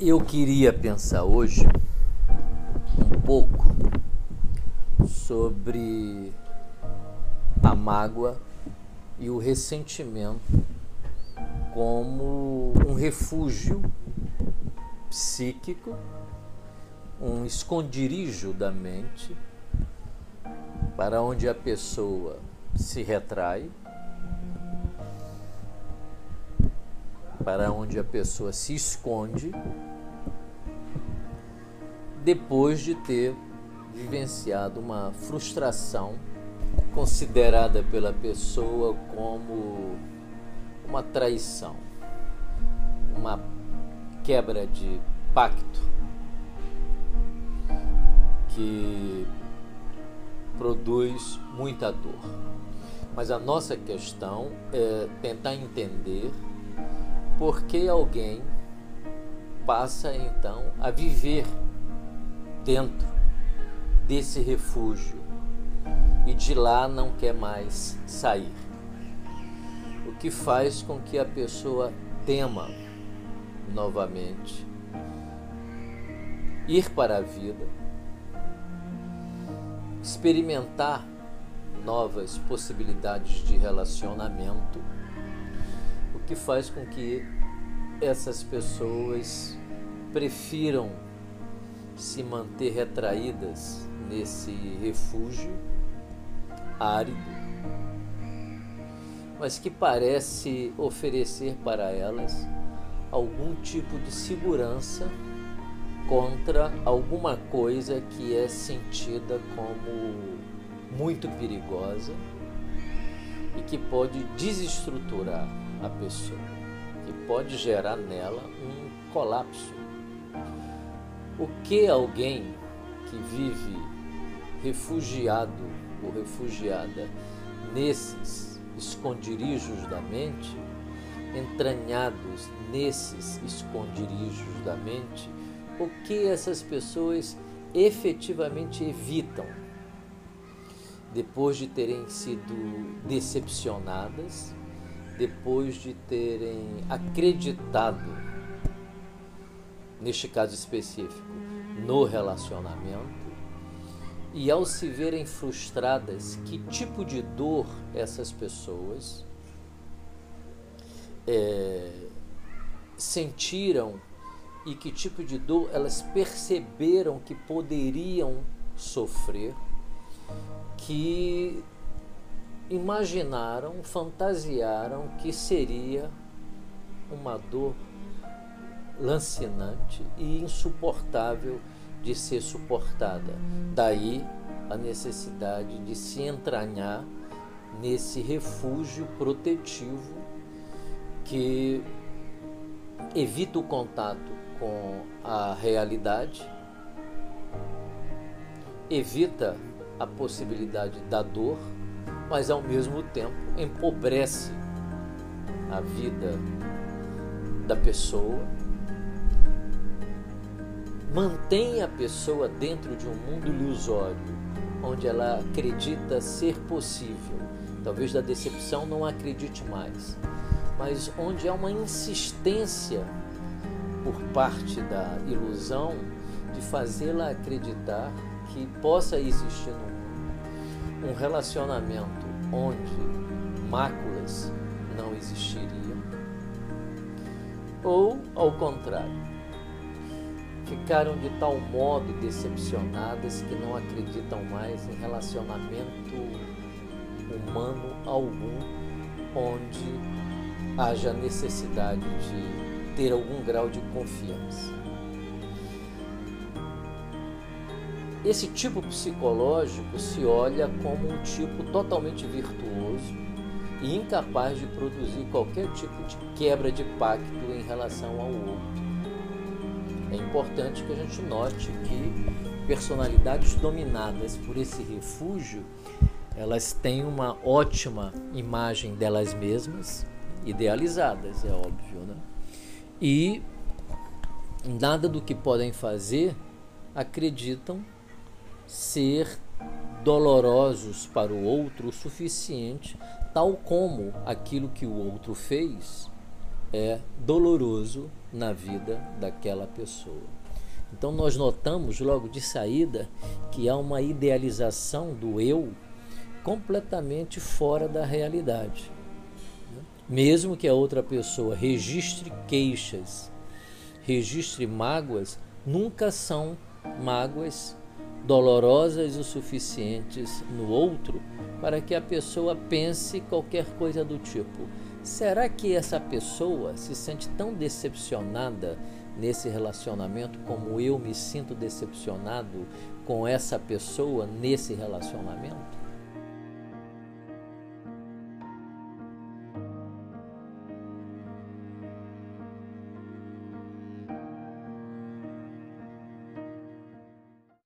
Eu queria pensar hoje um pouco sobre a mágoa e o ressentimento como um refúgio psíquico, um esconderijo da mente para onde a pessoa se retrai, para onde a pessoa se esconde depois de ter vivenciado uma frustração considerada pela pessoa como uma traição, uma quebra de pacto que produz muita dor. Mas a nossa questão é tentar entender por que alguém passa então a viver dentro desse refúgio e de lá não quer mais sair. O que faz com que a pessoa tema novamente ir para a vida, experimentar novas possibilidades de relacionamento, o que faz com que essas pessoas prefiram se manter retraídas nesse refúgio árido, mas que parece oferecer para elas algum tipo de segurança contra alguma coisa que é sentida como muito perigosa e que pode desestruturar a pessoa, que pode gerar nela um colapso. O que alguém que vive refugiado ou refugiada nesses esconderijos da mente, entranhados nesses esconderijos da mente, o que essas pessoas efetivamente evitam depois de terem sido decepcionadas, depois de terem acreditado, neste caso específico, no relacionamento, e ao se verem frustradas, que tipo de dor essas pessoas é, sentiram e que tipo de dor elas perceberam que poderiam sofrer, que imaginaram, fantasiaram que seria uma dor lancinante e insuportável de ser suportada. Daí a necessidade de se entranhar nesse refúgio protetivo que evita o contato com a realidade, evita a possibilidade da dor, mas ao mesmo tempo empobrece a vida da pessoa, mantém a pessoa dentro de um mundo ilusório, onde ela acredita ser possível. Talvez da decepção não acredite mais, mas onde há uma insistência por parte da ilusão de fazê-la acreditar que possa existir no mundo um relacionamento onde máculas não existiriam, ou ao contrário, ficaram de tal modo decepcionadas que não acreditam mais em relacionamento humano algum onde haja necessidade de ter algum grau de confiança. Esse tipo psicológico se olha como um tipo totalmente virtuoso e incapaz de produzir qualquer tipo de quebra de pacto em relação ao outro. É importante que a gente note que personalidades dominadas por esse refúgio, elas têm uma ótima imagem delas mesmas, idealizadas, é óbvio, né? e nada do que podem fazer acreditam ser dolorosos para o outro o suficiente, tal como aquilo que o outro fez é doloroso na vida daquela pessoa. Então nós notamos logo de saída que há uma idealização do eu completamente fora da realidade. Mesmo que a outra pessoa registre queixas, registre mágoas, nunca são mágoas dolorosas o suficientes no outro para que a pessoa pense qualquer coisa do tipo: será que essa pessoa se sente tão decepcionada nesse relacionamento como eu me sinto decepcionado com essa pessoa nesse relacionamento?